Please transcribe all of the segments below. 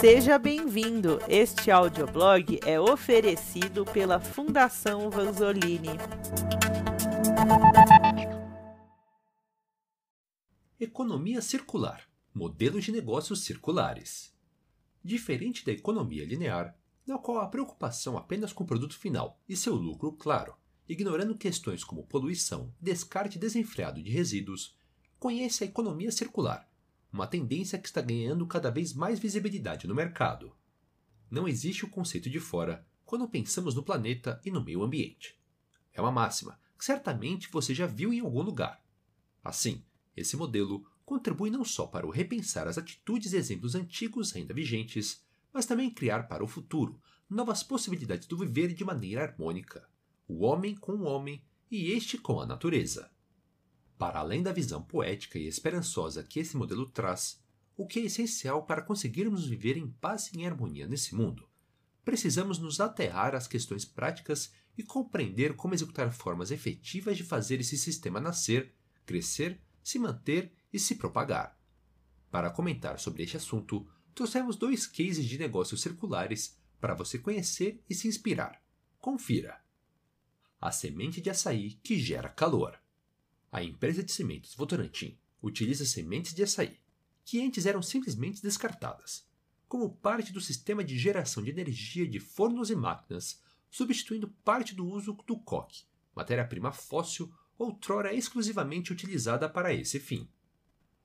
Seja bem-vindo! Este audioblog é oferecido pela Fundação Vanzolini. Economia circular modelos de negócios circulares. Diferente da economia linear, na qual a preocupação apenas com o produto final e seu lucro claro, ignorando questões como poluição descarte desenfreado de resíduos, conhece a economia circular, uma tendência que está ganhando cada vez mais visibilidade no mercado. Não existe o conceito de fora quando pensamos no planeta e no meio ambiente. É uma máxima que certamente você já viu em algum lugar. Assim, esse modelo contribui não só para o repensar as atitudes e exemplos antigos ainda vigentes, mas também criar para o futuro novas possibilidades do viver de maneira harmônica, o homem com o homem e este com a natureza. Para além da visão poética e esperançosa que esse modelo traz, o que é essencial para conseguirmos viver em paz e em harmonia nesse mundo, precisamos nos aterrar às questões práticas e compreender como executar formas efetivas de fazer esse sistema nascer, crescer, se manter e se propagar. Para comentar sobre este assunto, trouxemos dois cases de negócios circulares para você conhecer e se inspirar. Confira. A semente de açaí que gera calor. A empresa de sementes Votorantim utiliza sementes de açaí, que antes eram simplesmente descartadas, como parte do sistema de geração de energia de fornos e máquinas, substituindo parte do uso do coque, matéria-prima fóssil outrora exclusivamente utilizada para esse fim.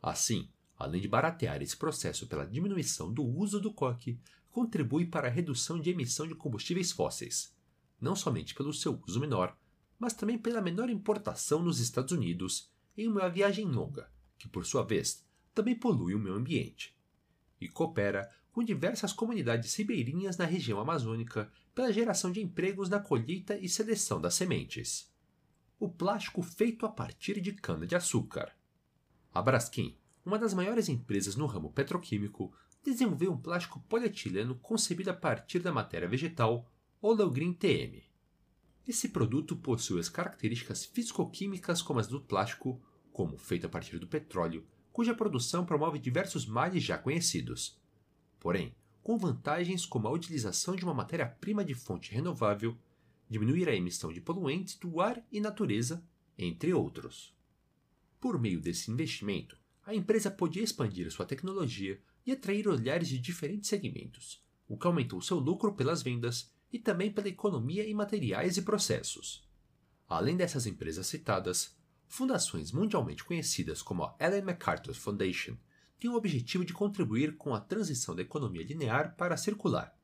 Assim, além de baratear esse processo pela diminuição do uso do coque, contribui para a redução de emissão de combustíveis fósseis, não somente pelo seu uso menor, mas também pela menor importação nos Estados Unidos em uma viagem longa, que por sua vez também polui o meio ambiente. E coopera com diversas comunidades ribeirinhas na região amazônica pela geração de empregos na colheita e seleção das sementes. O plástico feito a partir de cana-de-açúcar. A Braskem, uma das maiores empresas no ramo petroquímico, desenvolveu um plástico polietileno concebido a partir da matéria vegetal Oleogreen TM. Esse produto possui as características fisicoquímicas como as do plástico, como feito a partir do petróleo, cuja produção promove diversos males já conhecidos. Porém, com vantagens como a utilização de uma matéria-prima de fonte renovável, diminuir a emissão de poluentes do ar e natureza, entre outros. Por meio desse investimento, a empresa podia expandir sua tecnologia e atrair olhares de diferentes segmentos, o que aumentou seu lucro pelas vendas e também pela economia em materiais e processos. Além dessas empresas citadas, fundações mundialmente conhecidas como a Ellen MacArthur Foundation têm o objetivo de contribuir com a transição da economia linear para a circular.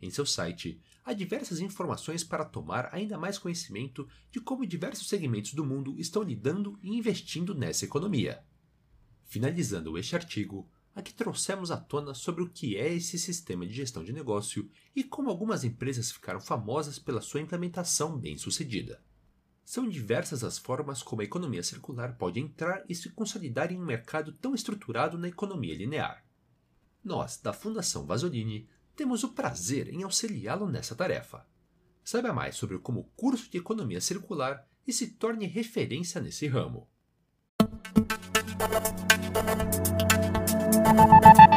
Em seu site, há diversas informações para tomar ainda mais conhecimento de como diversos segmentos do mundo estão lidando e investindo nessa economia. Finalizando este artigo, aqui trouxemos à tona sobre o que é esse sistema de gestão de negócio e como algumas empresas ficaram famosas pela sua implementação bem-sucedida. São diversas as formas como a economia circular pode entrar e se consolidar em um mercado tão estruturado na economia linear. Nós, da Fundação Vasolini, temos o prazer em auxiliá-lo nessa tarefa. Saiba mais sobre como o curso de economia circular e se torne referência nesse ramo. Thank you.